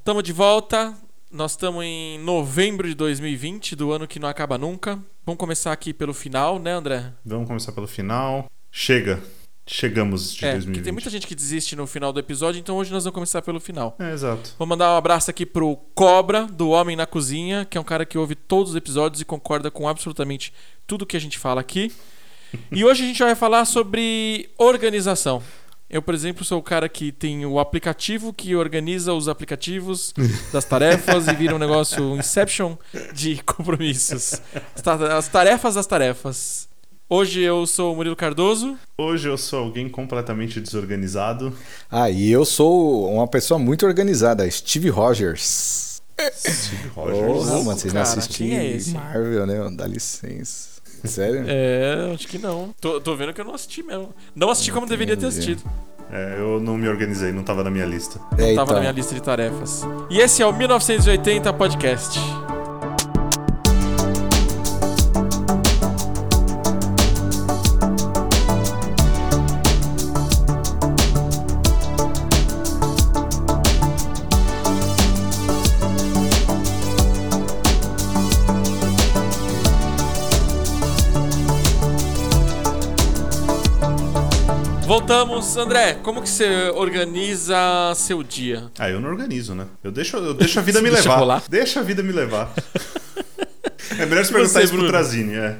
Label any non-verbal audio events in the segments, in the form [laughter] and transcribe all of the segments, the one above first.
estamos de volta. Nós estamos em novembro de 2020, do ano que não acaba nunca. Vamos começar aqui pelo final, né, André? Vamos começar pelo final. Chega. Chegamos de é, 2020. porque tem muita gente que desiste no final do episódio, então hoje nós vamos começar pelo final. É, exato. Vou mandar um abraço aqui pro Cobra, do Homem na Cozinha, que é um cara que ouve todos os episódios e concorda com absolutamente tudo que a gente fala aqui. e hoje a gente vai falar sobre organização. Eu, por exemplo, sou o cara que tem o aplicativo que organiza os aplicativos [laughs] das tarefas e vira um negócio Inception de [laughs] compromissos. As ta- As tarefas das tarefas. Hoje eu sou o Murilo Cardoso. Hoje eu sou alguém completamente desorganizado. Ah, e eu sou uma pessoa muito organizada, Steve Rogers. Steve Rogers. Porra, mano, vocês não cara, assistiram quem é esse? Marvel, né? Dá licença. [laughs] Sério? É, acho que não. Tô, tô vendo que eu não assisti mesmo. Não assisti como deveria ter assistido. É, eu não me organizei, não tava na minha lista. É, Tava na minha então. lista de tarefas. E esse é o 1980 Podcast. Voltamos, André. Como que você organiza seu dia? Ah, eu não organizo, né? Eu deixo, eu deixo a vida [laughs] me Deixa levar. rolar? Deixa a vida me levar. [laughs] é melhor você perguntar você, isso pro? Trazini, é.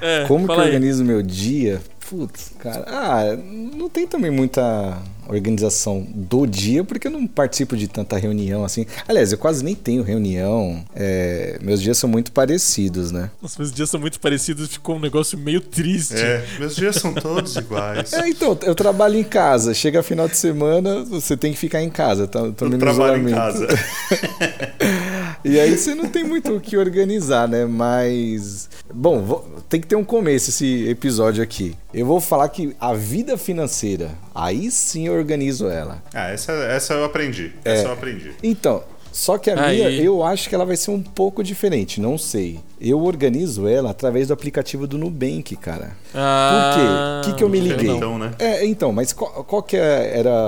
É, Como que eu aí. organizo meu dia? Putz, cara. Ah, não tem também muita organização do dia, porque eu não participo de tanta reunião assim. Aliás, eu quase nem tenho reunião. É, meus dias são muito parecidos, né? Nossa, meus dias são muito parecidos, ficou um negócio meio triste. É, meus dias são todos iguais. É, então, eu trabalho em casa. Chega final de semana, você tem que ficar em casa. Tá, tô Eu no trabalho em casa. [laughs] E aí você não tem muito o que organizar, né? Mas. Bom, vou- tem que ter um começo esse episódio aqui. Eu vou falar que a vida financeira, aí sim eu organizo ela. Ah, essa, essa eu aprendi. É. Essa eu aprendi. Então, só que a Aí. minha, eu acho que ela vai ser um pouco diferente, não sei. Eu organizo ela através do aplicativo do Nubank, cara. Ah, Por quê? O que, que eu me liguei? Então, né? É, então, mas qual, qual que é- era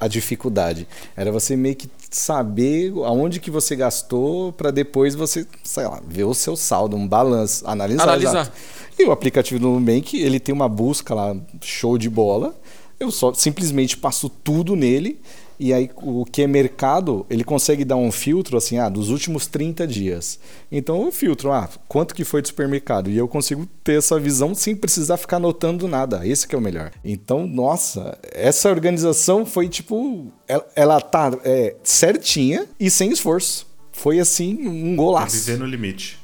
a dificuldade? Era você meio que saber aonde que você gastou para depois você, sei lá, ver o seu saldo, um balanço, analisar. Analisar. exato. E o aplicativo do Nubank, ele tem uma busca lá, show de bola. Eu só simplesmente passo tudo nele. E aí, o que é mercado, ele consegue dar um filtro assim, ah, dos últimos 30 dias. Então, eu filtro, ah, quanto que foi do supermercado? E eu consigo ter essa visão sem precisar ficar anotando nada. Esse que é o melhor. Então, nossa, essa organização foi tipo. Ela, ela tá é, certinha e sem esforço. Foi assim, um golaço. viver no limite.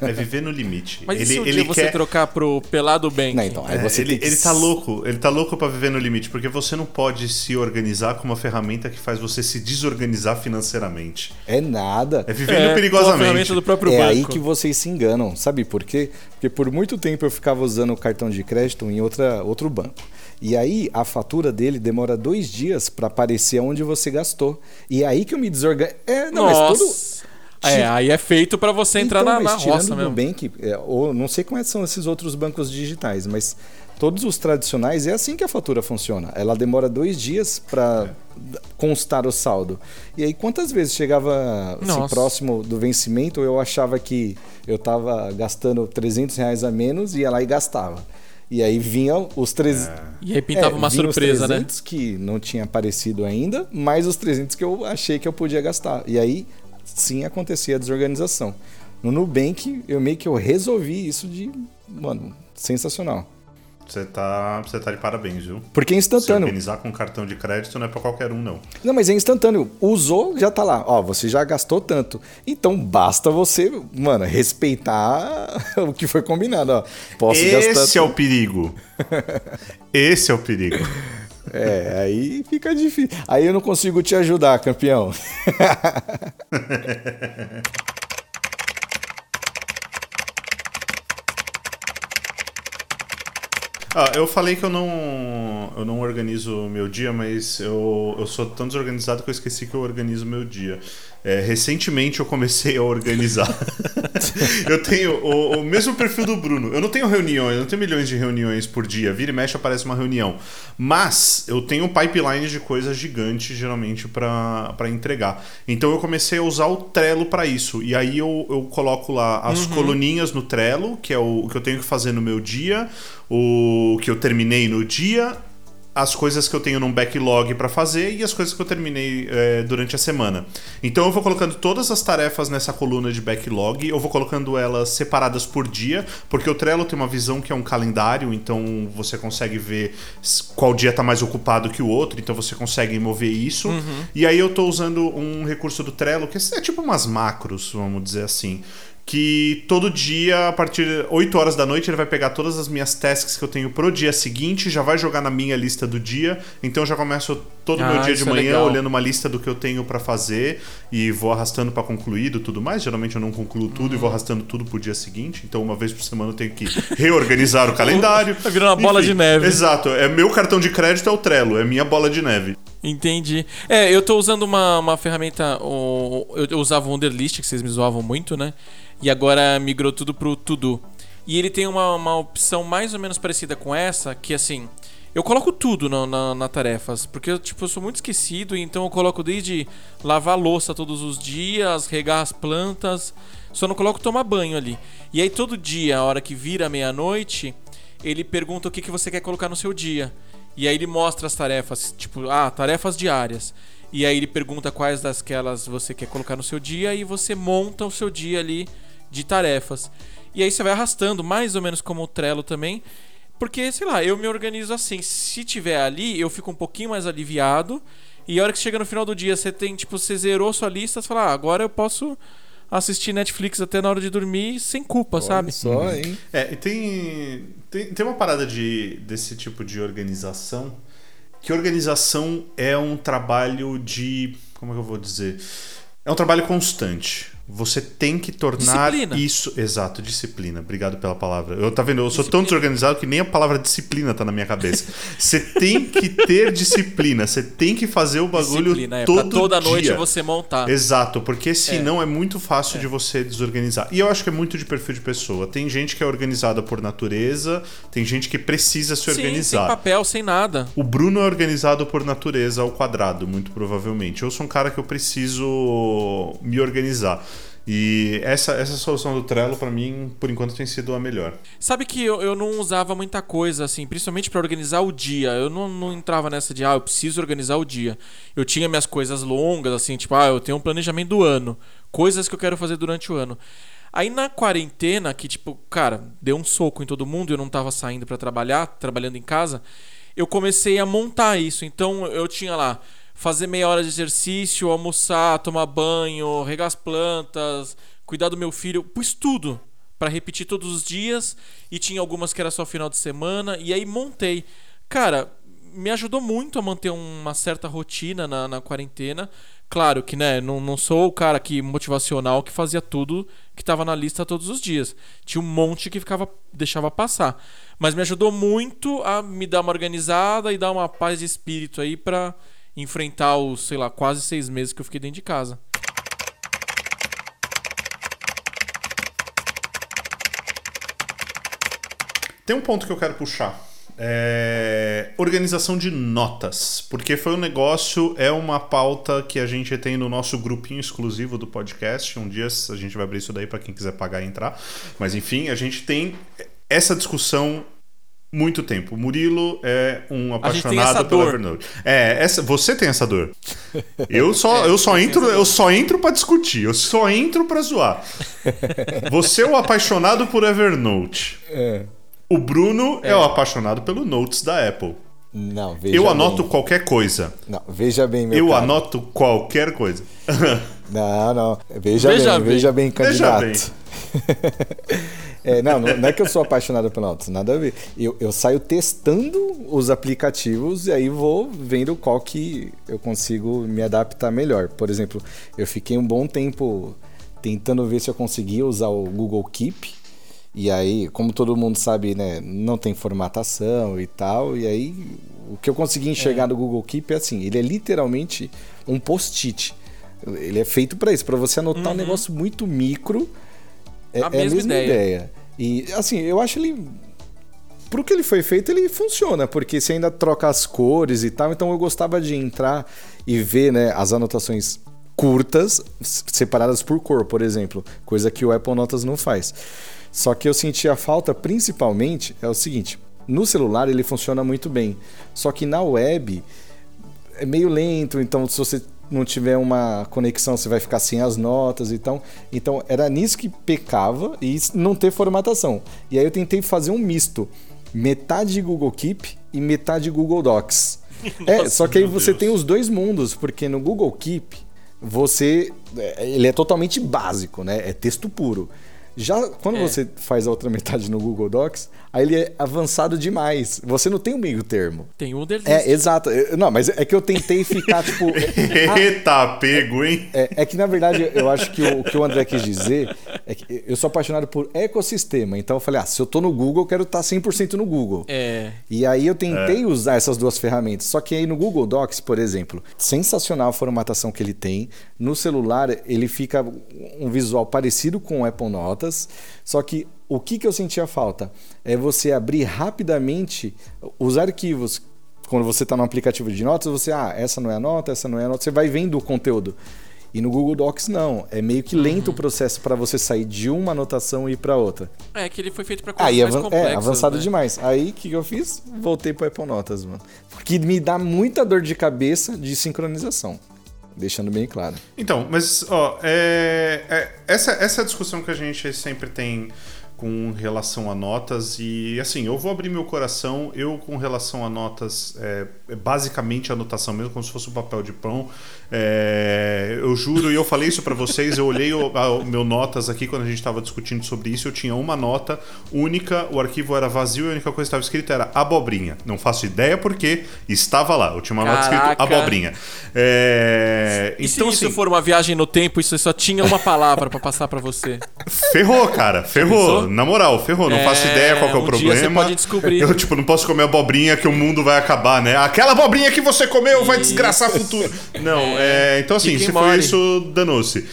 É viver no limite. Mas e ele se um ele dia você quer... trocar pro Pelado? Não, então, aí É, você ele, que ele tá louco, ele tá louco pra viver no limite, porque você não pode se organizar com uma ferramenta que faz você se desorganizar financeiramente. É nada. É vivendo É, com a perigosamente. ferramenta do próprio É banco. aí que vocês se enganam. Sabe por quê? Porque por muito tempo eu ficava usando o cartão de crédito em outra, outro banco. E aí a fatura dele demora dois dias para aparecer onde você gastou. E é aí que eu me desorganizo. É, não, mas todo. É, aí é feito pra você entrar Então, na, na roça mesmo. Nubank, é, ou não sei quais são esses outros bancos digitais, mas todos os tradicionais é assim que a fatura funciona. Ela demora dois dias para constar o saldo. E aí quantas vezes chegava assim, próximo do vencimento, eu achava que eu estava gastando 300 reais a menos, ia lá e gastava. E aí vinham os 300. E aí pintava uma vinham surpresa, os né? 300 que não tinha aparecido ainda, mais os 300 que eu achei que eu podia gastar. E aí sim acontecia a desorganização. No Nubank, eu meio que eu resolvi isso de, mano, sensacional. Você tá, você tá de parabéns, viu? Porque é Se instantâneo. organizar com cartão de crédito não é pra qualquer um, não. Não, mas é instantâneo. Usou, já tá lá. Ó, você já gastou tanto. Então basta você, mano, respeitar [laughs] o que foi combinado, ó. Posso gastar Esse é o perigo. [laughs] Esse é o perigo. É, aí fica difícil. Aí eu não consigo te ajudar, campeão. [laughs] Ah, eu falei que eu não, eu não organizo o meu dia, mas eu, eu sou tão desorganizado que eu esqueci que eu organizo o meu dia. É, recentemente eu comecei a organizar. [laughs] eu tenho o, o, mesmo perfil do Bruno. Eu não tenho reuniões, eu não tenho milhões de reuniões por dia. Vira e mexe aparece uma reunião. Mas eu tenho um pipeline de coisas gigantes, geralmente, para entregar. Então eu comecei a usar o Trello para isso. E aí eu, eu coloco lá as uhum. coluninhas no Trello, que é o, o que eu tenho que fazer no meu dia, o que eu terminei no dia as coisas que eu tenho num backlog para fazer e as coisas que eu terminei é, durante a semana. Então eu vou colocando todas as tarefas nessa coluna de backlog, eu vou colocando elas separadas por dia, porque o Trello tem uma visão que é um calendário, então você consegue ver qual dia está mais ocupado que o outro, então você consegue mover isso. Uhum. E aí eu estou usando um recurso do Trello que é tipo umas macros, vamos dizer assim que todo dia, a partir de 8 horas da noite, ele vai pegar todas as minhas tasks que eu tenho pro dia seguinte, já vai jogar na minha lista do dia. Então eu já começo todo o ah, meu dia de é manhã é olhando uma lista do que eu tenho para fazer e vou arrastando para concluído tudo mais. Geralmente eu não concluo tudo e vou arrastando tudo pro dia seguinte. Então uma vez por semana eu tenho que reorganizar o [laughs] calendário. Tá virando uma bola de neve. Exato. É meu cartão de crédito é o Trello, é minha bola de neve. Entendi. É, eu tô usando uma, uma ferramenta. eu, eu usava o Wunderlist, que vocês me zoavam muito, né? E agora migrou tudo pro To-Do. E ele tem uma, uma opção mais ou menos parecida com essa, que assim. Eu coloco tudo na, na, na, tarefas, porque eu, tipo, eu sou muito esquecido, então eu coloco desde lavar louça todos os dias, regar as plantas, só não coloco tomar banho ali. E aí todo dia, a hora que vira meia-noite, ele pergunta o que, que você quer colocar no seu dia. E aí ele mostra as tarefas, tipo, ah, tarefas diárias. E aí ele pergunta quais das você quer colocar no seu dia e você monta o seu dia ali de tarefas. E aí você vai arrastando, mais ou menos como o Trello também. Porque, sei lá, eu me organizo assim. Se tiver ali, eu fico um pouquinho mais aliviado. E a hora que chega no final do dia, você tem, tipo, você zerou sua lista, você fala, ah, agora eu posso assistir Netflix até na hora de dormir sem culpa, Olha sabe? Só, uhum. hein? É, e tem, tem, tem uma parada de, desse tipo de organização. Que organização é um trabalho de. Como é que eu vou dizer? É um trabalho constante. Você tem que tornar disciplina. isso. Exato, disciplina. Obrigado pela palavra. Eu tá vendo, eu sou tão desorganizado que nem a palavra disciplina tá na minha cabeça. Você tem que ter disciplina. Você tem que fazer o bagulho disciplina, é, todo toda dia. noite você montar. Exato, porque senão é, é muito fácil é. de você desorganizar. E eu acho que é muito de perfil de pessoa. Tem gente que é organizada por natureza, tem gente que precisa se organizar. Sim, sem papel, sem nada. O Bruno é organizado por natureza ao quadrado, muito provavelmente. Eu sou um cara que eu preciso me organizar. E essa, essa solução do Trello, para mim, por enquanto, tem sido a melhor. Sabe que eu, eu não usava muita coisa, assim, principalmente para organizar o dia. Eu não, não entrava nessa de, ah, eu preciso organizar o dia. Eu tinha minhas coisas longas, assim, tipo, ah, eu tenho um planejamento do ano. Coisas que eu quero fazer durante o ano. Aí na quarentena, que tipo, cara, deu um soco em todo mundo eu não tava saindo para trabalhar, trabalhando em casa, eu comecei a montar isso. Então eu tinha lá fazer meia hora de exercício, almoçar, tomar banho, regar as plantas, cuidar do meu filho, pus tudo para repetir todos os dias e tinha algumas que era só final de semana e aí montei. Cara, me ajudou muito a manter uma certa rotina na, na quarentena. Claro que, né, não, não sou o cara que motivacional que fazia tudo que estava na lista todos os dias. Tinha um monte que ficava deixava passar. Mas me ajudou muito a me dar uma organizada e dar uma paz de espírito aí para enfrentar os, sei lá, quase seis meses que eu fiquei dentro de casa. Tem um ponto que eu quero puxar. É... Organização de notas. Porque foi um negócio, é uma pauta que a gente tem no nosso grupinho exclusivo do podcast. Um dia a gente vai abrir isso daí para quem quiser pagar e entrar. Mas enfim, a gente tem essa discussão muito tempo. O Murilo é um apaixonado pelo Evernote. É, essa, você tem essa dor. [laughs] Eu só, é, eu só entro, eu só entro para discutir, eu só entro para zoar. [laughs] Você é o apaixonado por Evernote. É. O Bruno é. é. o apaixonado pelo Notes da Apple. Não, veja Eu anoto bem. qualquer coisa. Não, veja bem, meu Eu cara. anoto qualquer coisa. Não, não. Veja, veja bem, bem, veja bem, candidato. Veja bem. É, não, não é que eu sou apaixonado pelo Nautilus, nada a ver. Eu, eu saio testando os aplicativos e aí vou vendo qual que eu consigo me adaptar melhor. Por exemplo, eu fiquei um bom tempo tentando ver se eu conseguia usar o Google Keep E aí, como todo mundo sabe, né, não tem formatação e tal. E aí, o que eu consegui enxergar é. no Google Keep é assim: ele é literalmente um post-it. Ele é feito para isso, para você anotar uhum. um negócio muito micro. É a, é mesma, a mesma ideia. ideia. E assim, eu acho ele pro que ele foi feito, ele funciona, porque você ainda troca as cores e tal. Então eu gostava de entrar e ver né, as anotações curtas, separadas por cor, por exemplo, coisa que o Apple Notas não faz. Só que eu sentia falta principalmente é o seguinte: no celular ele funciona muito bem, só que na web é meio lento, então se você não tiver uma conexão, você vai ficar sem as notas e então, então era nisso que pecava e não ter formatação. E aí eu tentei fazer um misto, metade Google Keep e metade Google Docs. [laughs] É, Nossa, é, só que aí você Deus. tem os dois mundos, porque no Google Keep você é, ele é totalmente básico, né? É texto puro. Já quando é. você faz a outra metade no Google Docs, aí ele é avançado demais. Você não tem um meio termo. Tem um deles. É, exato. Não, mas é que eu tentei ficar, tipo. [laughs] Eita, pego, hein? É, é, que, na verdade, eu acho que o, o, que o André quis dizer é que eu sou apaixonado por ecossistema. Então eu falei, ah, se eu tô no Google, eu quero estar 100% no Google. É. E aí eu tentei é. usar essas duas ferramentas. Só que aí no Google Docs, por exemplo, sensacional a formatação que ele tem. No celular, ele fica um visual parecido com o Apple Notas. Só que o que, que eu sentia falta? É você abrir rapidamente os arquivos. Quando você está no aplicativo de notas, você, ah, essa não é a nota, essa não é a nota, você vai vendo o conteúdo. E no Google Docs não, é meio que lento uhum. o processo para você sair de uma anotação e ir para outra. É que ele foi feito para coisas Aí, mais complexas, É, avançado né? demais. Aí o que, que eu fiz? Voltei para Apple Notas, mano. Porque me dá muita dor de cabeça de sincronização. Deixando bem claro. Então, mas ó, é, é, essa, essa discussão que a gente sempre tem com relação a notas e assim eu vou abrir meu coração eu com relação a notas é, é basicamente anotação mesmo como se fosse um papel de pão é, eu juro, e eu falei isso para vocês, eu olhei o, a, meu notas aqui quando a gente estava discutindo sobre isso, eu tinha uma nota única, o arquivo era vazio e a única coisa que estava escrita era abobrinha. Não faço ideia porque estava lá, eu tinha uma Caraca. nota escrita abobrinha. É, e então, se isso assim, for uma viagem no tempo, isso só tinha uma palavra para passar para você? Ferrou, cara, ferrou. Na moral, ferrou. Não faço é, ideia qual é o um problema. Dia você pode descobrir. Eu, tipo, não posso comer abobrinha que o mundo vai acabar, né? Aquela abobrinha que você comeu vai desgraçar o futuro. Não, é. É, então, assim, se for isso, danou-se.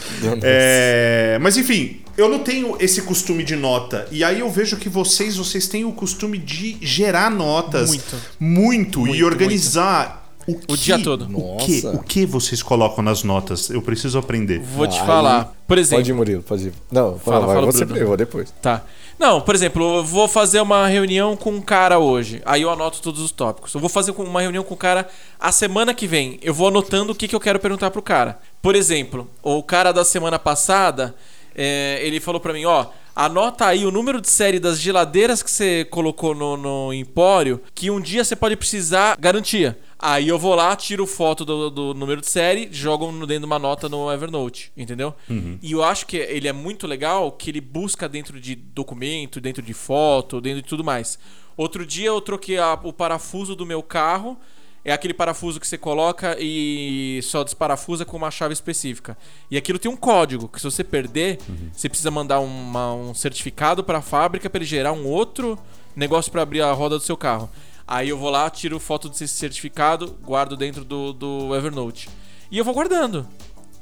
É, mas, enfim, eu não tenho esse costume de nota. E aí eu vejo que vocês, vocês têm o costume de gerar notas muito, muito, muito e organizar. Muito. O, que, o, dia todo. O que, o que vocês colocam nas notas? Eu preciso aprender. Vou te falar. Por exemplo. Pode ir, Murilo, pode ir. Não, fala, fala, fala você primeiro, eu vou depois. Tá. Não, por exemplo, eu vou fazer uma reunião com um cara hoje. Aí eu anoto todos os tópicos. Eu vou fazer uma reunião com o cara a semana que vem. Eu vou anotando o que, que eu quero perguntar pro cara. Por exemplo, o cara da semana passada, é, ele falou para mim, ó, anota aí o número de série das geladeiras que você colocou no, no empório, que um dia você pode precisar garantia. Aí eu vou lá, tiro foto do, do número de série, jogo dentro de uma nota no Evernote, entendeu? Uhum. E eu acho que ele é muito legal que ele busca dentro de documento, dentro de foto, dentro de tudo mais. Outro dia eu troquei a, o parafuso do meu carro. É aquele parafuso que você coloca e só desparafusa com uma chave específica. E aquilo tem um código que se você perder, uhum. você precisa mandar uma, um certificado para a fábrica para ele gerar um outro negócio para abrir a roda do seu carro. Aí eu vou lá, tiro foto desse certificado, guardo dentro do, do Evernote. E eu vou guardando.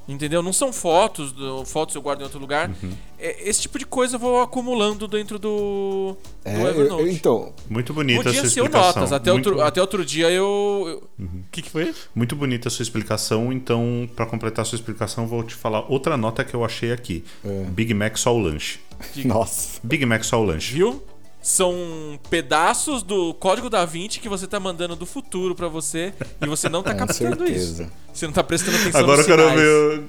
Entendeu? Não são fotos, fotos eu guardo em outro lugar. Uhum. É, esse tipo de coisa eu vou acumulando dentro do, do é, Evernote. Eu, então, muito bonita a sua explicação. notas. Até, muito... outro, até outro dia eu. O uhum. que, que foi? Muito bonita a sua explicação. Então, para completar a sua explicação, vou te falar outra nota que eu achei aqui: é. Big Mac só o lanche. Nossa. Big Mac só o lanche. Viu? São pedaços do código da Vinci que você tá mandando do futuro para você e você não tá [laughs] captando certeza. isso. Você não tá prestando atenção Agora eu quero ver.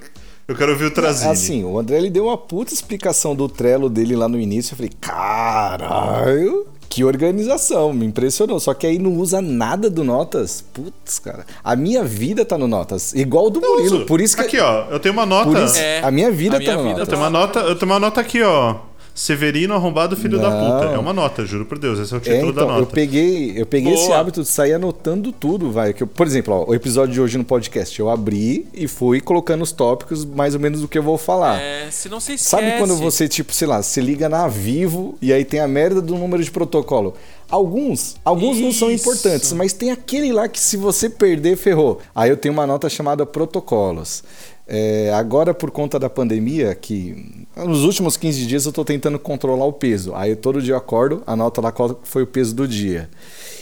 Eu quero ver o Trazini. Assim, o André ele deu uma puta explicação do Trello dele lá no início. Eu falei, caralho, que organização, me impressionou. Só que aí não usa nada do Notas. Putz, cara. A minha vida tá no Notas. Igual o do Murilo. Uso. Por isso que. Aqui, ó. Eu tenho uma nota. Isso, é, a minha vida a tá minha no vida Notas. Eu tenho, uma nota, eu tenho uma nota aqui, ó. Severino arrombado filho da Não. puta. É uma nota, juro por Deus. Esse é o É, título então, da eu nota. peguei, eu peguei esse hábito de sair anotando tudo, vai. Que eu- por exemplo, ó, o episódio de hoje no podcast, eu abri e fui colocando os tópicos mais ou menos do que eu vou falar. É, se não você esquece. Sabe quando você, tipo, sei lá, se liga na Vivo e aí tem a merda do número de protocolo? Alguns, alguns não são Isso. importantes, mas tem aquele lá que se você perder, ferrou. Aí eu tenho uma nota chamada protocolos. É, agora, por conta da pandemia, que nos últimos 15 dias eu tô tentando controlar o peso. Aí todo dia eu acordo, anoto lá qual foi o peso do dia.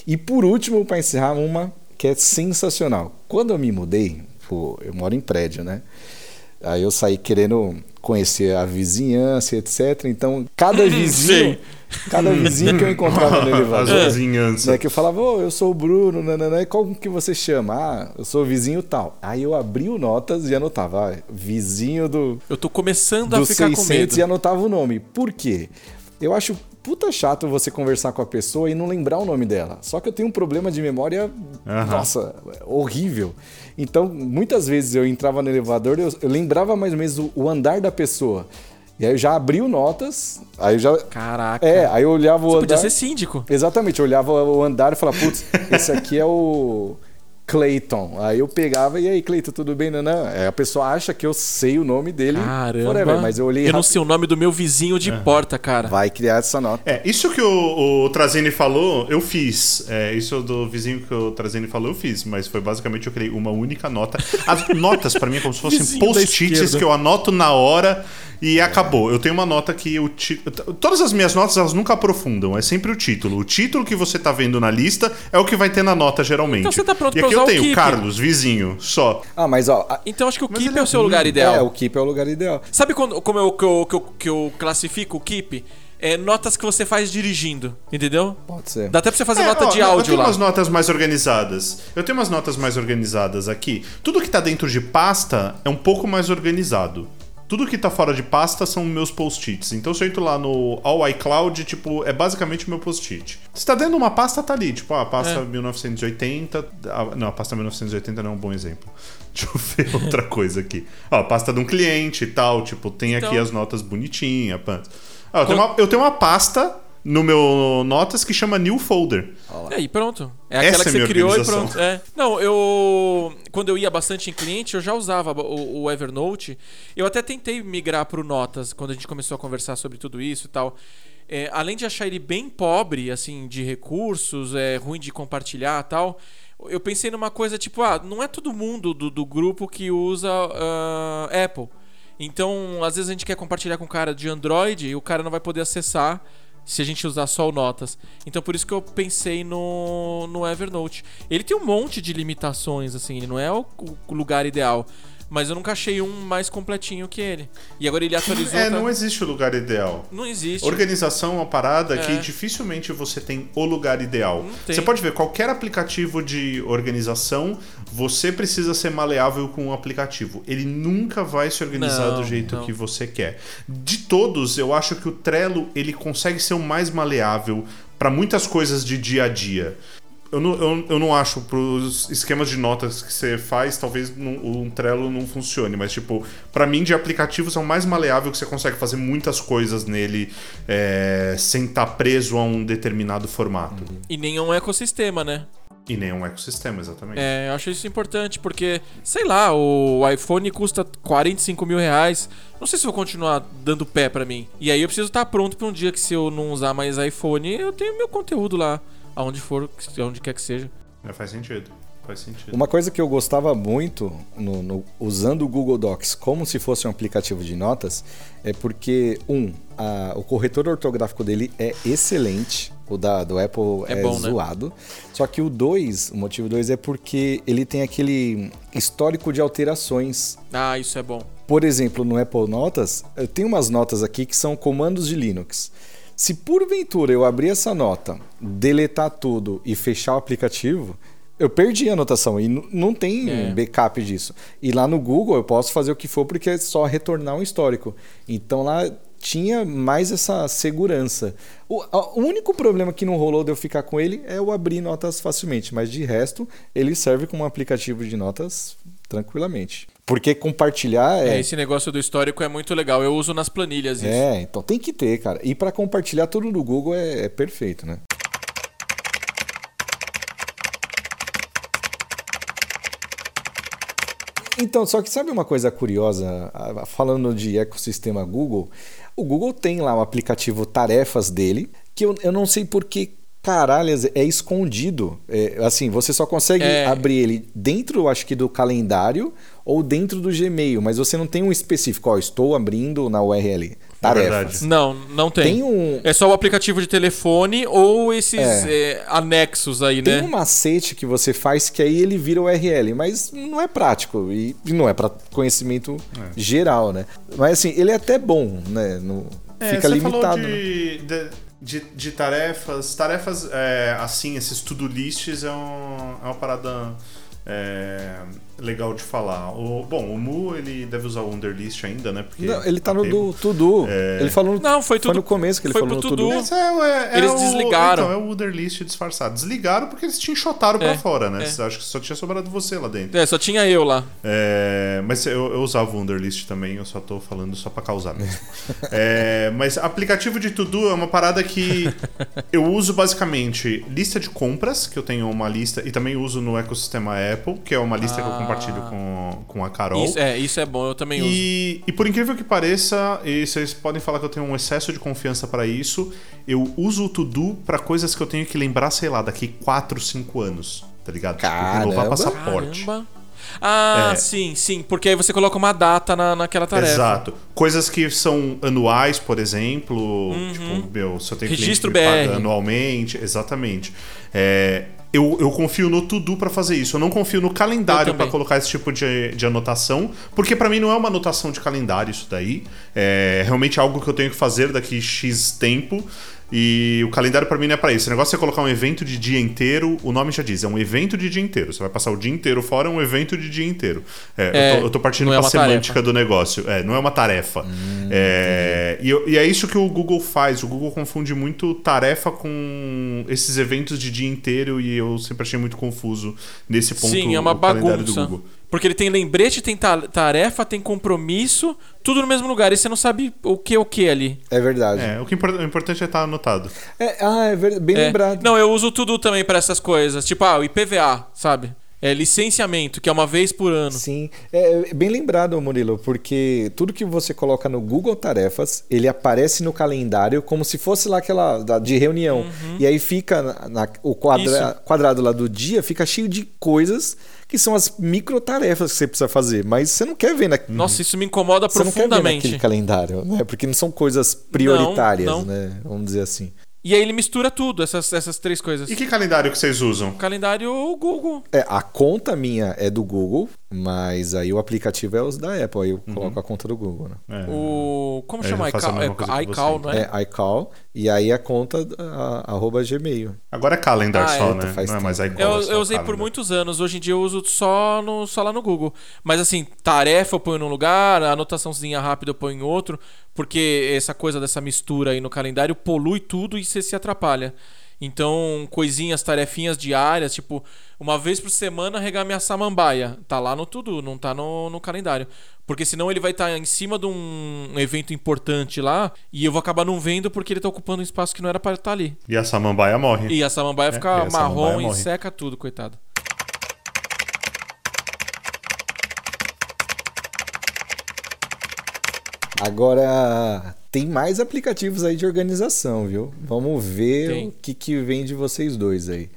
E por último, para encerrar, uma que é sensacional. Quando eu me mudei, pô, eu moro em prédio, né? Aí eu saí querendo conhecer a vizinhança, etc. Então, cada [laughs] vizinho, Sei. cada vizinho que eu encontrava no [laughs] As elevador, vizinhanças. né, que eu falava, ô, eu sou o Bruno, nananã, e qual que você chama? Ah, eu sou o vizinho tal. Aí eu abri o notas e anotava, ah, vizinho do, Eu tô começando a ficar com 600 medo. e anotava o nome. Por quê? Eu acho puta chato você conversar com a pessoa e não lembrar o nome dela. Só que eu tenho um problema de memória, nossa, horrível. Então, muitas vezes eu entrava no elevador e eu, eu lembrava mais ou menos o, o andar da pessoa. E aí eu já abri o notas, aí eu já... Caraca. É, aí eu olhava o Você andar... podia ser síndico. Exatamente, eu olhava o andar e falava, putz, esse aqui é o Clayton. Aí eu pegava, e aí, Clayton, tudo bem? Não, não. É, a pessoa acha que eu sei o nome dele. Caramba. Forever, mas eu olhei Eu não rápido. sei o nome do meu vizinho de porta, cara. Vai criar essa nota. É, isso que o, o Trazini falou, eu fiz. É, isso do vizinho que o Trazini falou, eu fiz. Mas foi basicamente eu criei uma única nota. As [laughs] notas, pra mim, é como se fossem post-its que eu anoto na hora e acabou. Eu tenho uma nota que o título. Todas as minhas notas, elas nunca aprofundam. É sempre o título. O título que você tá vendo na lista é o que vai ter na nota, geralmente. Então você tá pronto e pra eu tenho Keep. Carlos, vizinho, só. Ah, mas ó, a- Então acho que o Mas Keep é é o seu lugar ideal. é, o Keep é o lugar ideal. Sabe quando, como eu, que, eu, que, eu, que eu classifico o Keep? É notas que você faz dirigindo, entendeu? Pode ser. Dá até pra você fazer É, nota ó, de eu áudio tenho lá. umas notas mais organizadas. Eu tenho umas notas mais organizadas aqui. Tudo que tá dentro de pasta é um pouco mais organizado. Tudo que tá fora de pasta são meus post-its. Então se eu entro lá no All iCloud, tipo, é basicamente meu post-it. Se tá dentro de uma pasta, tá ali. Tipo, ah, a pasta É. 1980. ah, Não, a pasta 1980 não é um bom exemplo. [laughs] Deixa eu ver outra coisa aqui. Ó, a pasta de um cliente e tal. Tipo, tem aqui Então- as notas bonitinhas. Ah, eu, tenho uma, eu tenho uma pasta no meu Notas que chama New Folder. E aí, pronto. É Essa aquela que é você minha criou e organização. pronto. É. Não, eu. Quando eu ia bastante em cliente, eu já usava o, o Evernote. Eu até tentei migrar pro Notas quando a gente começou a conversar sobre tudo isso e tal. É, além de achar ele bem pobre, assim, de recursos, é ruim de compartilhar e tal. Eu pensei numa coisa tipo, ah, não é todo mundo do, do grupo que usa ah, Apple. Então, às vezes a gente quer compartilhar com um cara de Android e o cara não vai poder acessar se a gente usar só o Notas. Então por isso que eu pensei no, no Evernote. Ele tem um monte de limitações, assim, ele não é o, o lugar ideal. Mas eu nunca achei um mais completinho que ele. E agora ele atualizou. [laughs] É, tá- não existe o lugar ideal. não existe. Organização é uma parada que É. dificilmente você tem o lugar ideal. Você pode ver qualquer aplicativo de organização, você precisa ser maleável com o aplicativo. Ele nunca vai se organizar Não, do jeito não. que você quer. De todos, eu acho que o Trello ele consegue ser o mais maleável para muitas coisas de dia a dia. Eu não, eu, eu não acho pros esquemas de notas que você faz, talvez não- um Trello não funcione, mas tipo, pra mim de aplicativos é o mais maleável que você consegue fazer muitas coisas nele é, sem estar preso a um determinado formato. E nenhum ecossistema, né? E nem um ecossistema, exatamente. É, eu acho isso importante, porque, sei lá, o iPhone custa 45 mil reais. Não sei se vou continuar dando pé pra mim. E aí eu preciso estar pronto pra um dia que se eu não usar mais iPhone, eu tenho meu conteúdo lá, aonde for, aonde quer que seja. É, faz sentido. Faz sentido. Uma coisa que eu gostava muito no- no- usando o Google Docs como se fosse um aplicativo de notas é porque, um, a- o corretor ortográfico dele é excelente. O da, do Apple É é, bom, né? zoado. Só que o 2, o motivo 2 é porque ele tem aquele histórico de alterações. Ah, isso é bom. Por exemplo, no Apple Notas, eu tenho umas notas aqui que são comandos de Linux. Se porventura eu abrir essa nota, deletar tudo e fechar o aplicativo, eu perdi a anotação e não tem É. backup disso. E lá no Google eu posso fazer o que for porque é só retornar um histórico. Então lá tinha mais essa segurança. O, o único problema que não rolou de eu ficar com ele é eu abrir notas facilmente, mas de resto ele serve como um aplicativo de notas tranquilamente. Porque compartilhar É, é. esse negócio do histórico é muito legal. Eu uso nas planilhas isso. É, então tem que ter, cara. E pra compartilhar tudo no Google é, é perfeito, né? Então, só que sabe uma coisa curiosa? Falando de ecossistema Google, o Google tem lá o aplicativo Tarefas dele, que eu, eu não sei por que caralhas é escondido. É, assim, você só consegue É. abrir ele dentro, acho que, do calendário ou dentro do Gmail, mas você não tem um específico. Ó, estou abrindo na URL. Tarefas. verdade. Não, não tem. Tem um, É só o aplicativo de telefone ou esses é, anexos aí, Tem né? um macete que você faz que aí ele vira URL, mas não é prático e não é para conhecimento geral, né? Mas assim, ele é até bom, né? No- É, fica limitado. falou né? de, de, de- de tarefas. Tarefas, é, assim, esses to-do lists é, um- é uma parada é, legal de falar. O, bom, o Mu, ele deve usar o Underlist ainda, né? Porque Não, ele tá no do Tudo. É. Ele falou no, Não, foi tudo- no começo que ele foi falou no pro Tudo. É, é- é Eles o- desligaram. Então, é o Underlist disfarçado. Desligaram porque eles te enxotaram É, pra fora, né? é. Acho que só tinha sobrado você lá dentro. É, só tinha eu lá. É, mas eu, eu usava o Underlist também, eu só tô falando só pra causar mesmo. [laughs] É, mas aplicativo de To-Do é uma parada que eu uso basicamente lista de compras, que eu tenho uma lista, e também uso no ecossistema Apple, que é uma lista que eu Ah. Compartilho com, com a Carol. Isso, é, isso é bom, eu também uso. E, e por incrível que pareça, e vocês podem falar que eu tenho um excesso de confiança pra isso, eu uso o To-Do pra coisas que eu tenho que lembrar, sei lá, daqui 4, 5 anos, tá ligado? Tipo, renovar Caramba. passaporte. Caramba. Ah, É. sim, sim. Porque aí você coloca uma data na, naquela tarefa. Exato. Coisas que são anuais, por exemplo. Tipo, meu, se eu tenho Uhum. Registro que me BR. paga anualmente. Exatamente. É, eu, eu confio no To-Do pra fazer isso. Eu não confio no calendário pra colocar esse tipo de, de anotação, porque pra mim não é uma anotação de calendário isso daí. É realmente algo que eu tenho que fazer daqui X tempo. E o calendário pra mim não é pra isso. O negócio é colocar um evento de dia inteiro, o nome já diz, é um evento de dia inteiro. Você vai passar o dia inteiro fora, é um evento de dia inteiro. É, É, eu, tô, eu tô partindo não é semântica tarefa. do negócio. É, não é uma tarefa. É, e, e é isso que o Google faz. O Google confunde muito tarefa com esses eventos de dia inteiro e eu sempre achei muito confuso nesse ponto Sim, é uma o calendário do bagunça. Porque ele tem lembrete, tem ta- tarefa, tem compromisso, tudo no mesmo lugar. E você não sabe o que é o que ali. É verdade. É, o, que impor- o importante é estar anotado. É, ah, é bem É. lembrado. Não, eu uso tudo também pra essas coisas. Tipo, ah, o IPVA, sabe? É licenciamento, que é uma vez por ano. Sim, é bem lembrado, Murilo, porque tudo que você coloca no Google Tarefas, ele aparece no calendário como se fosse lá aquela da- de reunião. E aí fica na, na- o quadra- Uhum. Quadrado lá do dia, fica cheio de coisas que são as micro tarefas que você precisa fazer, mas você não quer ver na, Nossa, isso me incomoda você não quer ver profundamente. naquele calendário, né? Porque não são coisas prioritárias, não. né? Vamos dizer assim. E aí ele mistura tudo, essas, essas três coisas. E que calendário que vocês usam? Calendário Google. É, a conta minha é do Google, mas aí o aplicativo é os da Apple, aí eu coloco a conta do Google, né? É. O. Como chama? eu faço a iCal, é, iCal, você. não é? É iCall e aí a conta a, arroba Gmail. Agora é calendar Ah, só, é. né? Faz não é mais iCal, Eu, é eu usei por calendar. muitos anos. Hoje em dia eu uso só, no, só lá no Google. Mas assim, tarefa eu ponho num lugar, a anotaçãozinha rápida eu ponho em outro, porque essa coisa dessa mistura aí no calendário polui tudo e você se atrapalha. Então, coisinhas, tarefinhas diárias, tipo, uma vez por semana regar minha samambaia. Tá lá no tudo, não tá no, no calendário. Porque senão ele vai estar em cima de um evento importante lá e eu vou acabar não vendo porque ele tá ocupando um espaço que não era para estar ali. E a samambaia morre. E a samambaia É, fica e a samambaia marrom e morre. seca tudo, coitado. Agora tem mais aplicativos aí de organização, viu? Vamos ver Tem. o que, que vem de vocês dois aí.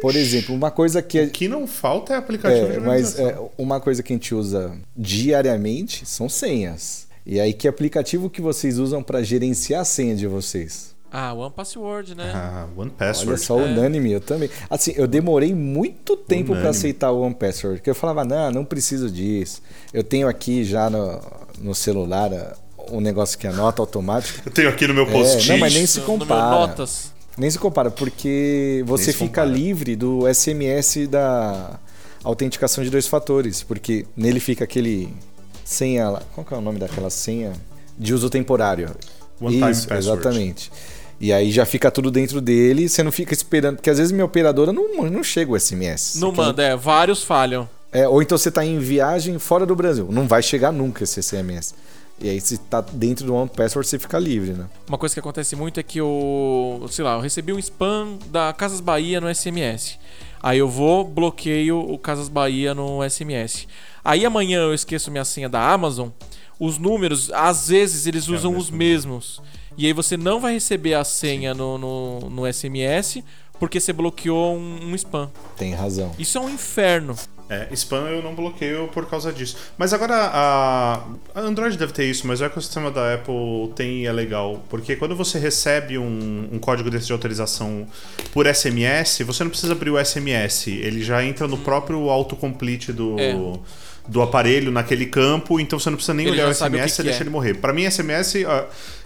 Por exemplo, uma coisa que O que não falta é aplicativo de é, mas organização. é, uma coisa que a gente usa diariamente são senhas. E aí, que aplicativo que vocês usam para gerenciar a senha de vocês? Ah, One Password, né? Ah, One Olha Password. só, É. unânime, eu também. Assim, eu demorei muito tempo para aceitar o One Password, porque eu falava, não, não preciso disso. Eu tenho aqui já no, no celular ah, um negócio que anota automático. Eu tenho aqui no meu É, post-it. não, mas nem se compara. Notas. Nem se compara, porque você fica compara. livre do SMS da autenticação de dois fatores, porque nele fica aquele senha, lá- qual que é o nome daquela senha de uso temporário? One time Isso, password. exatamente. E aí já fica tudo dentro dele, você não fica esperando, porque às vezes minha operadora não, não chega o SMS. Não manda, é. Vários falham. É, ou então você está em viagem fora do Brasil. Não vai chegar nunca esse SMS. E aí, se está dentro do One Password, você fica livre, né? Uma coisa que acontece muito é que eu, sei lá, eu recebi um spam da Casas Bahia no SMS. Aí eu vou, bloqueio o Casas Bahia no SMS. Aí amanhã eu esqueço minha senha da Amazon. Os números, às vezes, eles É usam o os mesmo. mesmos. E aí você não vai receber a senha no, no, no SMS porque você bloqueou um, um spam. Tem razão. Isso é um inferno. É, spam eu não bloqueio por causa disso. Mas agora a, a Android deve ter isso, mas o ecossistema da Apple tem e é legal. Porque quando você recebe um, um código desse de autorização por SMS, você não precisa abrir o SMS. Ele já entra no próprio autocomplete do. É. Do aparelho naquele campo, então você não precisa nem Ele olhar o SMS, que você que deixa é. ele morrer. Pra mim, SMS,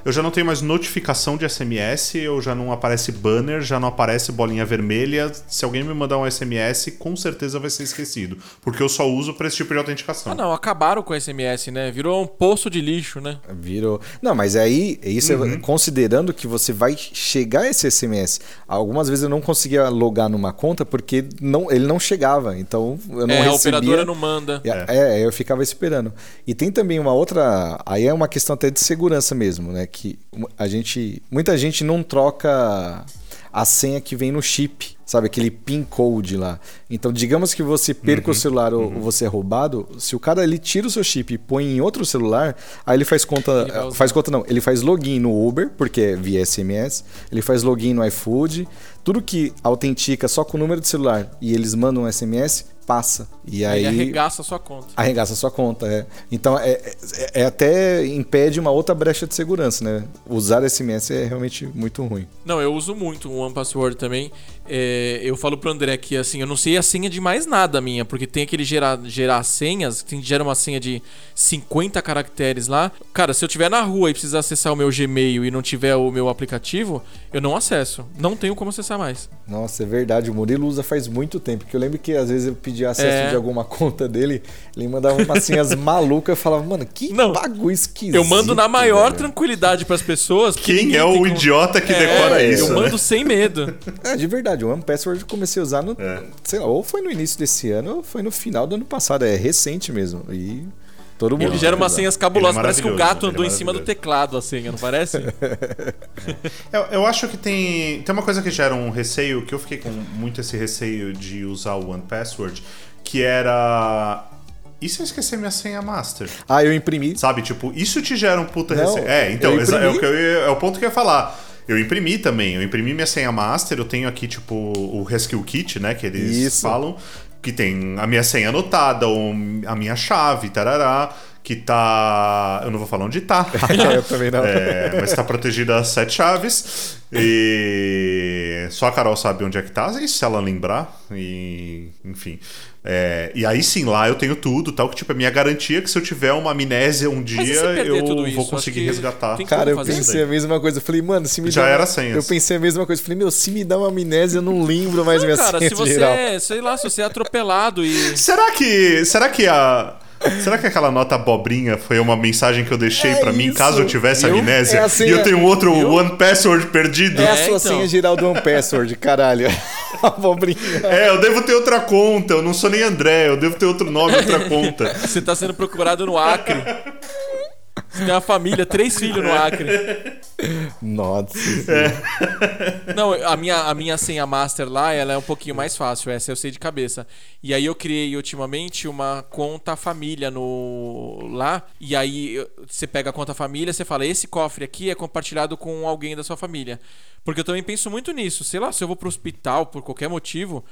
eu já não tenho mais notificação de SMS, eu já não aparece banner, já não aparece bolinha vermelha. Se alguém me mandar um SMS, com certeza vai ser esquecido. Porque eu só uso pra esse tipo de autenticação. Ah, não, acabaram com o SMS, né? Virou um poço de lixo, né? Virou. Não, mas aí, isso Uhum. é considerando que você vai chegar a esse SMS. Algumas vezes eu não conseguia logar numa conta porque não, ele não chegava. Então eu não é, a recebia. operadora não manda. É, é, eu ficava esperando. E tem também uma outra. Aí é uma questão até de segurança mesmo, né? Que a gente. Muita gente não troca a senha que vem no chip, sabe? Aquele PIN code lá. Então, digamos que você perca Uhum, o celular ou você é roubado, se o cara ele tira o seu chip e põe em outro celular, aí ele faz conta. Ele faz conta não, ele faz login no Uber, porque é via SMS, ele faz login no iFood, tudo que autentica só com o número de celular e eles mandam um SMS, passa. E aí Ele arregaça a sua conta. arregaça a sua conta, é. Então é, é, é até impede uma outra brecha de segurança, né? Usar SMS é realmente muito ruim. Não, eu uso muito o One Password também. É, eu falo pro André que assim, eu não sei a senha de mais nada minha, porque tem aquele gerar, gerar senhas, tem gera uma senha de 50 caracteres lá. Cara, se eu tiver na rua e precisar acessar o meu Gmail e não tiver o meu aplicativo, eu não acesso. Não tenho como acessar mais. Nossa, é verdade. O Murilo usa faz muito tempo. Que eu lembro que às vezes eu pedia acesso É. de alguma [laughs] conta dele, ele mandava umas senhas [laughs] malucas. Eu falava, mano, que Não, bagulho esquisito. Eu mando na maior velho. tranquilidade pras pessoas. porque Quem é o como- idiota que É, decora isso? Eu né? mando sem medo. [laughs] É, de verdade. O One Password eu comecei a usar no. É. Sei lá, ou foi no início desse ano ou foi no final do ano passado. É recente mesmo. E todo mundo. Ele gera umas senhas cabulosas. Ele é Parece que o gato é andou em cima do teclado a senha, não parece? [laughs] Eu, eu acho que tem, tem uma coisa que gera um receio, que eu fiquei com muito esse receio de usar o One Password, que era. E se eu esquecer minha senha master? Ah, eu imprimi. Sabe, tipo, isso te gera um puta Não, receio. É, então, é, o eu ia- é o ponto que eu ia falar. Eu imprimi também, eu imprimi minha senha master, eu tenho aqui, tipo, o Rescue Kit, né, que eles Isso. falam, que tem a minha senha anotada, ou a minha chave, tarará, que tá... Eu não vou falar onde tá. [laughs] eu também não. É, mas tá protegida as sete chaves. E só a Carol sabe onde é que tá, e se ela lembrar. E, enfim. É, e aí sim, lá eu tenho tudo, tal, que tipo, é minha garantia que se eu tiver uma amnésia um dia, eu tudo isso? vou Acho conseguir resgatar. Cara, eu pensei isso a mesma coisa. Eu falei, mano, se me Já dá era uma... senhas. Eu pensei a mesma coisa. Eu falei, meu, se me dá uma amnésia, eu não lembro mais minha Cara, senha se você geral. é, sei lá, se você é atropelado e. Será que. Será que a. Será que aquela nota abobrinha foi uma mensagem que eu deixei É pra mim caso eu tivesse Eu- amnésia? é a senha- E eu tenho um outro Eu? One Password perdido? É a É, sua então. senha geral do One Password, caralho. [laughs] Abobrinha. É, eu devo ter outra conta. Eu não sou nem André, eu devo ter outro nome, outra conta. [laughs] Você tá sendo procurado no Acre. Você tem uma família, três filhos no Acre. Nossa. [laughs] Não, a minha, a minha senha master lá, ela é um pouquinho mais fácil, essa eu sei de cabeça. E aí eu criei ultimamente uma conta família no lá, e aí você pega a conta família, você fala, esse cofre aqui é compartilhado com alguém da sua família. Porque eu também penso muito nisso, sei lá, se eu vou pro hospital por qualquer motivo,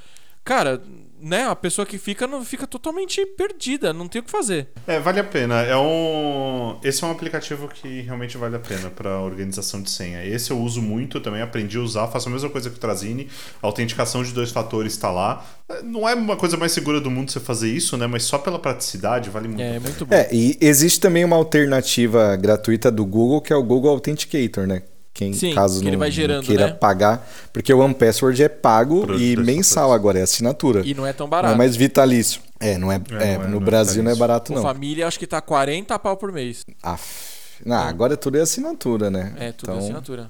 cara, né, a pessoa que fica não fica totalmente perdida, não tem o que fazer. É, vale a pena. É um. Esse é um aplicativo que realmente vale a pena para organização de senha. Esse eu uso muito, também aprendi a usar, faço a mesma coisa que o Trazini. A autenticação de dois fatores está lá. Não é uma coisa mais segura do mundo você fazer isso, né? Mas só pela praticidade vale muito. É pena. muito bom. É, e existe também uma alternativa gratuita do Google, que é o Google Authenticator, né? Quem, Sim, caso que não, ele vai não gerando, queira né? pagar. Porque o One Password é pago Por e mensal agora, é assinatura. E não é tão Não barato. é mais vitalício. É, não é, não é, é- no não é Brasil não é barato, Com não. família, acho que tá 40 pau por mês. Aff. Não, agora tudo é assinatura, né? É, tudo Então, assinatura.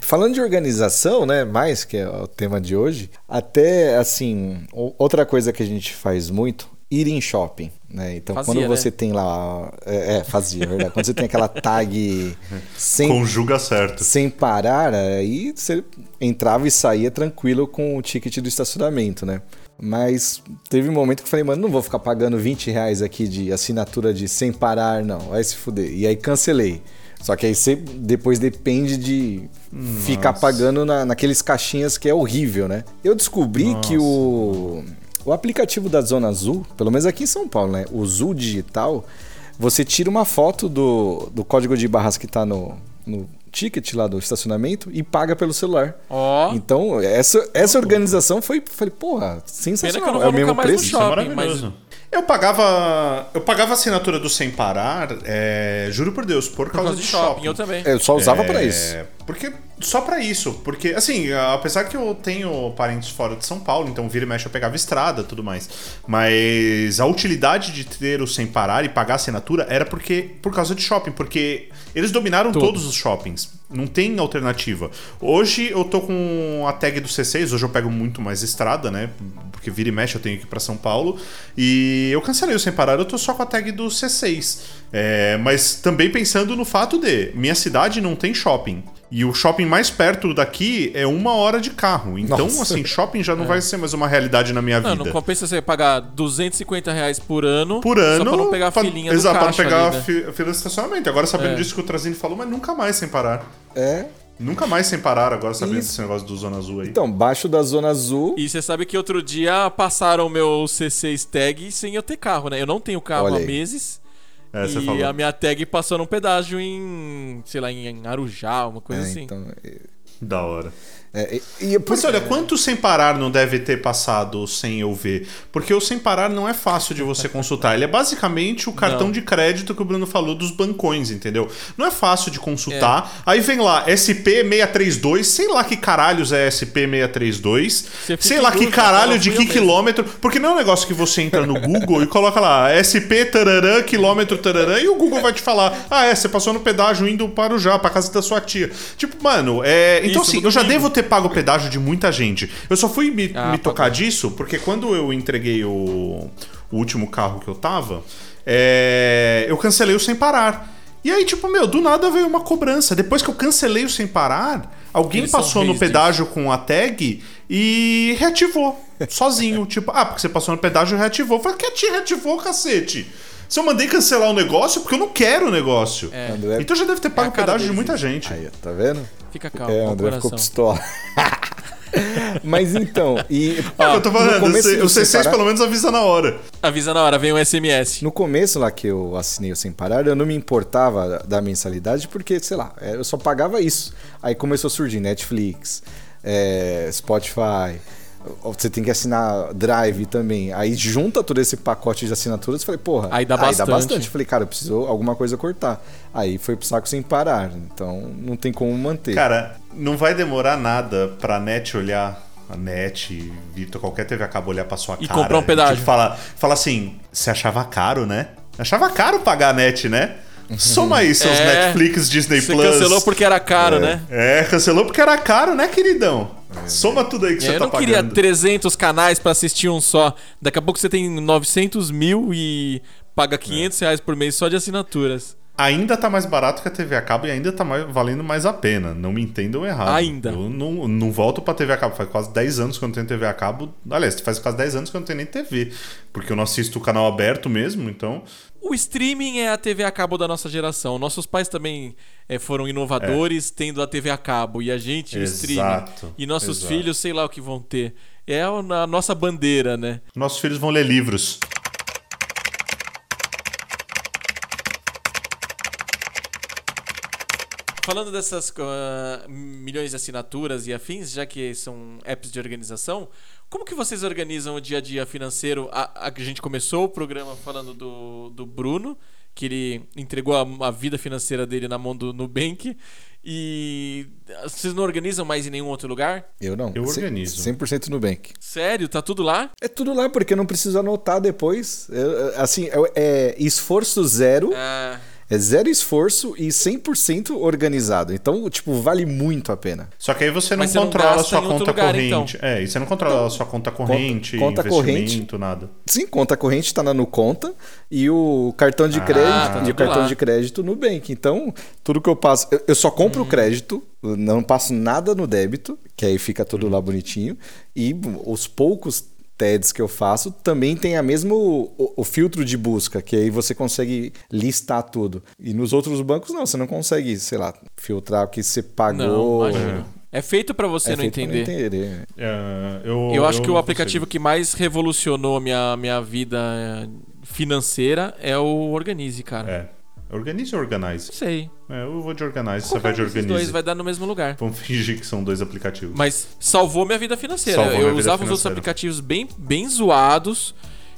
falando de organização, né, mais que é o tema de hoje, até assim, outra coisa que a gente faz muito, ir em shopping, né? Então, Fazia, quando né? você tem lá, é, é, fazia, é verdade. quando você tem aquela tag [laughs] sem Conjuga certo. sem parar, aí você entrava e saía tranquilo com o ticket do estacionamento, né? Mas teve um momento que eu falei, mano, não vou ficar pagando 20 reais aqui de assinatura de sem parar, não. Vai se fuder. E aí cancelei. Só que aí você depois depende de ficar pagando na, naqueles caixinhas que é horrível, né? Eu descobri que o, o aplicativo da Zona Azul, pelo menos aqui em São Paulo, né? O Zul Digital, você tira uma foto do, do código de barras que tá no, no ticket lá do estacionamento e paga pelo celular. Ó, Então, essa, essa organização foi. Falei, porra, pena que sensacional. eu não é vou o mesmo nunca mais no preço. É shopping, mas maravilhoso. Eu pagava. Eu pagava a assinatura do Sem Parar, é, juro por Deus, por, por causa, causa de shopping, shopping. eu também. Eu só usava É, pra isso. Porque só pra isso, porque assim, apesar que eu tenho parentes fora de São Paulo, então vira e mexe eu pegava estrada, tudo mais. Mas a utilidade de ter o sem parar e pagar a assinatura era porque por causa de shopping, porque eles dominaram Todos. todos os shoppings. Não tem alternativa. Hoje eu tô com a tag do C6, hoje eu pego muito mais estrada, né? Porque vira e mexe eu tenho que ir pra São Paulo. E eu cancelei o sem parar, eu tô só com a tag do C6. É, mas também pensando no fato de minha cidade não tem shopping. E o shopping mais perto daqui é uma hora de carro. Então, Nossa. assim, shopping já não vai ser mais uma realidade na minha É. Não, vida. não compensa você pagar 250 reais por ano, Por ano. só pra não pegar a pra- filinha Exato, do pra caixa não pegar ali, né? a fi- fila de estacionamento. Agora, sabendo É. disso que o Trazini falou, mas nunca mais sem parar. É. Nunca mais sem parar, agora sabendo Isso. desse negócio do Zona Azul aí. Então, baixo da Zona Azul. E você sabe que outro dia passaram o meu C6 tag sem eu ter carro, né? Eu não tenho carro Olha há aí. meses. É, você e falou. a minha tag passou num pedágio em, sei lá, em Arujá, uma coisa É, assim. então, é, Da hora. É, e, e por- Mas olha, quanto sem parar não deve ter passado sem eu ver? Porque o sem parar não é fácil de você consultar. Ele é basicamente o cartão Não. de crédito que o Bruno falou dos bancões, entendeu? Não é fácil de consultar. Aí vem lá, SP632, sei lá que caralhos é SP632. Você fica Sei lá que caralho de que quilômetro. Porque não é um negócio que você entra no Google e coloca lá SP tararã, quilômetro tararã, e o Google vai te falar: ah, é, você passou no pedágio indo para o já, para casa da sua tia. Tipo, mano, é. Então, Isso assim, eu já devo ter pago o pedágio de muita gente. Eu só fui me, Ah, me tocar pagou. disso porque quando eu entreguei o, o último carro que eu tava, é, eu cancelei o sem parar. E aí, tipo, meu, do nada veio uma cobrança. Depois que eu cancelei o sem parar, alguém Eles passou no pedágio com a tag e reativou. Sozinho. [laughs] tipo, ah, porque você passou no pedágio e reativou. Eu falei, que te reativou, cacete? Se eu mandei cancelar o negócio, porque eu não quero o negócio. É, André, Então já deve ter pago É a o cara pedágio de muita isso. gente. Aí, tá vendo? fica calmo, É, com o André ficou pistola. [laughs] Mas então, e É que eu tô no falando, começo o do C6 separar- pelo menos avisa na hora. Avisa na hora, vem um SMS. No começo lá que eu assinei o Sem Parar, eu não me importava da mensalidade porque, sei lá, é, eu só pagava isso. Aí começou a surgir Netflix, é, Spotify, você tem que assinar Drive também. Aí junta todo esse pacote de assinaturas, falei, porra, Aí dá bastante. Falei, cara, eu preciso alguma coisa cortar. Aí foi pro saco sem parar, então não tem como manter. Cara, não vai demorar nada pra net olhar. A net, Vitor, qualquer TV acaba olhar pra sua E cara. comprar um pedágio. Tipo, fala, fala assim: você achava caro, né? Achava caro pagar a net, né? Soma aí seus [laughs] É, Netflix, Disney Você Plus. cancelou porque era caro, né? É, cancelou porque era caro, né, queridão? Soma tudo aí que você É, eu tá não queria pagando. 300 canais pra assistir um só. Daqui a pouco você tem 900 mil e paga 500 reais por mês só de assinaturas. Ainda tá mais barato que a TV a cabo e ainda tá mais- valendo mais a pena. Não me entendam errado. Ainda. Eu não, não volto pra TV a cabo. Faz quase 10 anos que eu não tenho TV a cabo. Aliás, faz quase 10 anos que eu não tenho nem TV. Porque eu não assisto o canal aberto mesmo, então. O streaming é a TV a cabo da nossa geração. Nossos pais também eh, foram inovadores tendo a TV a cabo e a gente o streaming. Exato, E nossos exato. filhos, sei lá o que vão ter. É a nossa bandeira, né? Nossos filhos vão ler livros. Falando dessas ah, milhões de assinaturas e afins, já que são apps de organização, como que vocês organizam o dia a dia financeiro? A, a, a gente começou o programa falando do, do Bruno, que ele entregou a, a vida financeira dele na mão do Nubank. E vocês não organizam mais em nenhum outro lugar? Eu não. Eu organizo. 100% Nubank. Sério? Tá tudo lá? É tudo lá, porque eu não preciso anotar depois. Eu- eu- assim, é, é esforço zero. Ah, É zero esforço e 100% organizado. Então, tipo, vale muito a pena. Só que aí você não Mas você não controla a sua conta lugar, corrente. É, e você não controla a sua conta corrente, conta investimento, corrente. nada. Sim, conta corrente tá na no conta e o cartão de Ah, crédito tá e o cartão lá. de crédito no Bank. Então, tudo que eu passo, eu, eu só Uhum. compro o crédito, não passo nada no débito, que aí fica tudo Uhum. lá bonitinho e os poucos TEDs que eu faço também tem a mesmo o, o filtro de busca, que aí você consegue listar tudo. E nos outros bancos não, você não consegue, sei lá, filtrar o que você Não, pagou. imagina. É feito pra você É não entender. entender. É, eu, Eu acho que o não aplicativo que mais revolucionou a minha, minha vida eh, financeira é o Organize, cara. consigo. É. Organize ou Organize? Sei. É, eu vou de Organize, você Qualquer vai de Organize. dois vai dar no mesmo lugar. Vamos fingir que são dois aplicativos. Mas salvou minha vida financeira. Salvou eu usava os outros financeira. aplicativos bem, bem zoados,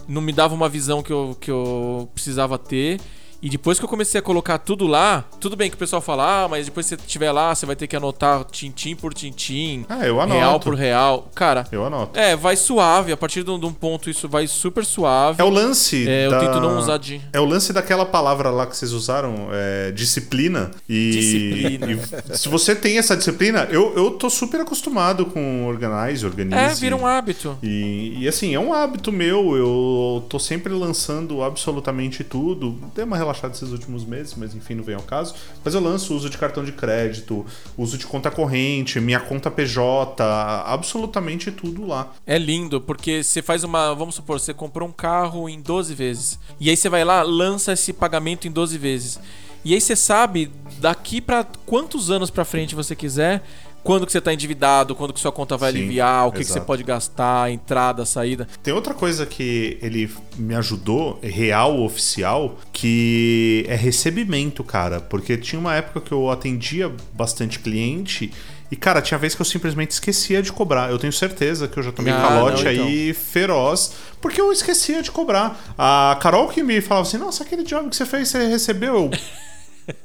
não me dava uma visão que eu, que eu precisava ter. E depois que eu comecei a colocar tudo lá, tudo bem que o pessoal fala, ah, mas depois que você estiver lá, você vai ter que anotar tintim por tintim, Ah, eu anoto. real por real. Cara, Eu anoto. é, vai suave. A partir de um de um ponto isso vai super suave. É o lance. É, eu da- tento não usar de. É o lance daquela palavra lá que vocês usaram, é, disciplina. E, Disciplina. e se você tem essa disciplina, eu, eu tô super acostumado com Organize, Organize. É, vira um hábito. E, e, assim, é um hábito meu, eu tô sempre lançando absolutamente tudo. Dei uma relaxada esses últimos meses, mas enfim, não vem ao caso. Mas eu lanço uso de cartão de crédito, uso de conta corrente, minha conta PJ, absolutamente tudo lá. É lindo, porque você faz uma. Vamos supor, você comprou um carro em 12 vezes. E aí você vai lá, lança esse pagamento em 12 vezes. E aí você sabe, daqui pra quantos anos pra frente você quiser, quando que você tá endividado, quando que sua conta vai Sim, aliviar, o que, que você pode gastar, entrada, saída. Tem outra coisa que ele me ajudou, real, oficial, que é recebimento, cara. Porque tinha uma época que eu atendia bastante cliente e, cara, tinha vez que eu simplesmente esquecia de cobrar. Eu tenho certeza que eu já tomei Ah, calote não, aí feroz, porque eu esquecia de cobrar. A Carol que me falava assim: nossa, aquele job que você fez, você recebeu? Eu. [laughs]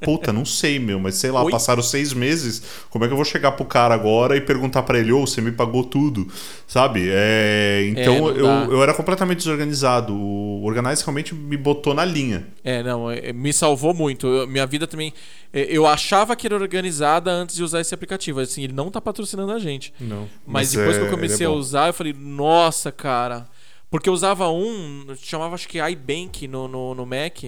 Puta, não sei, meu, mas sei lá, Oi? passaram seis meses. Como é que eu vou chegar pro cara agora e perguntar pra ele, ô, você me pagou tudo? Sabe? É, então não eu, eu era completamente desorganizado. O Organize realmente me botou na linha. É, não, é- me salvou muito. Eu- minha vida também. é, Eu achava que era organizada antes de usar esse aplicativo. Assim, ele não tá patrocinando a gente. Não. Mas, depois que eu comecei a usar. usar, eu falei, nossa, cara. Porque eu usava um, chamava acho que iBank no, no, no Mac.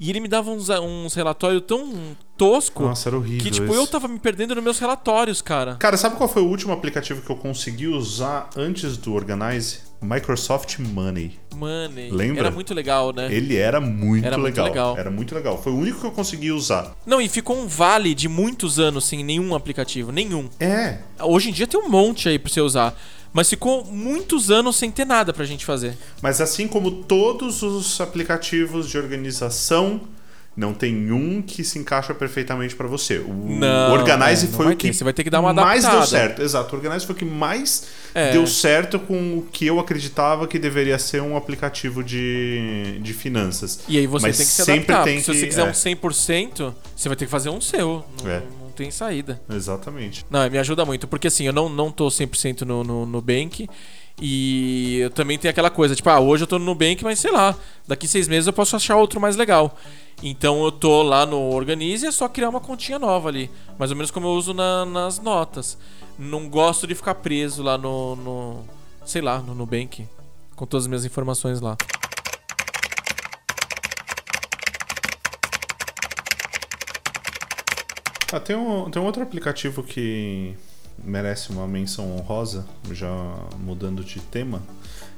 E ele me dava uns, uns relatórios tão tosco Nossa, era horrível. que, tipo, esse. eu tava me perdendo nos meus relatórios, cara. Cara, sabe qual foi o último aplicativo que eu consegui usar antes do Organize? Microsoft Money. Mano, Lembra? era muito legal, né? Ele era muito, Era muito legal. legal. Era muito legal. Foi o único que eu consegui usar. Não, e ficou um vale de muitos anos sem nenhum aplicativo. Nenhum. É. Hoje em dia tem um monte aí pra você usar. Mas ficou muitos anos sem ter nada pra gente fazer. Mas assim como todos os aplicativos de organização, não tem um que se encaixa perfeitamente pra você. O Não, Organize é, não foi o que ter. Você vai ter que dar uma mais deu certo. Exato, o Organize foi o que mais É. deu certo com o que eu acreditava que deveria ser um aplicativo de, de finanças. E aí você Mas tem que se sempre adaptar. tem porque se que- você quiser é. um 100%, você vai ter que fazer um seu. Não, É. tem saída. Exatamente. Não, me ajuda muito. Porque assim, eu não, não tô 100% no, no, no Bank. E eu também tenho aquela coisa, tipo, ah, hoje eu tô no Nubank, mas sei lá, daqui seis meses eu posso achar outro mais legal. Então eu tô lá no Organize e é só criar uma continha nova ali. Mais ou menos como eu uso na- nas notas. Não gosto de ficar preso lá no. no sei lá, no Nubank. Com todas as minhas informações lá. Ah, tem, um, tem um outro aplicativo que merece uma menção honrosa, já mudando de tema.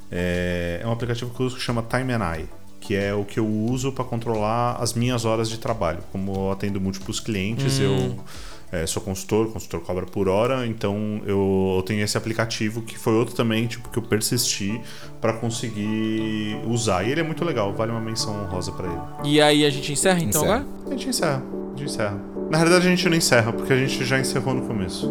É, é um aplicativo que eu uso que chama Time and I, que é o que eu uso para controlar as minhas horas de trabalho. Como eu atendo múltiplos clientes, eu é, sou consultor, consultor cobra por hora, então eu, eu tenho esse aplicativo que foi outro também tipo que eu persisti para conseguir usar. E ele é muito legal, vale uma menção honrosa para ele. E aí a gente encerra então Encerra. agora? A gente encerra, a gente encerra. Na realidade a gente não encerra, porque a gente já encerrou no começo.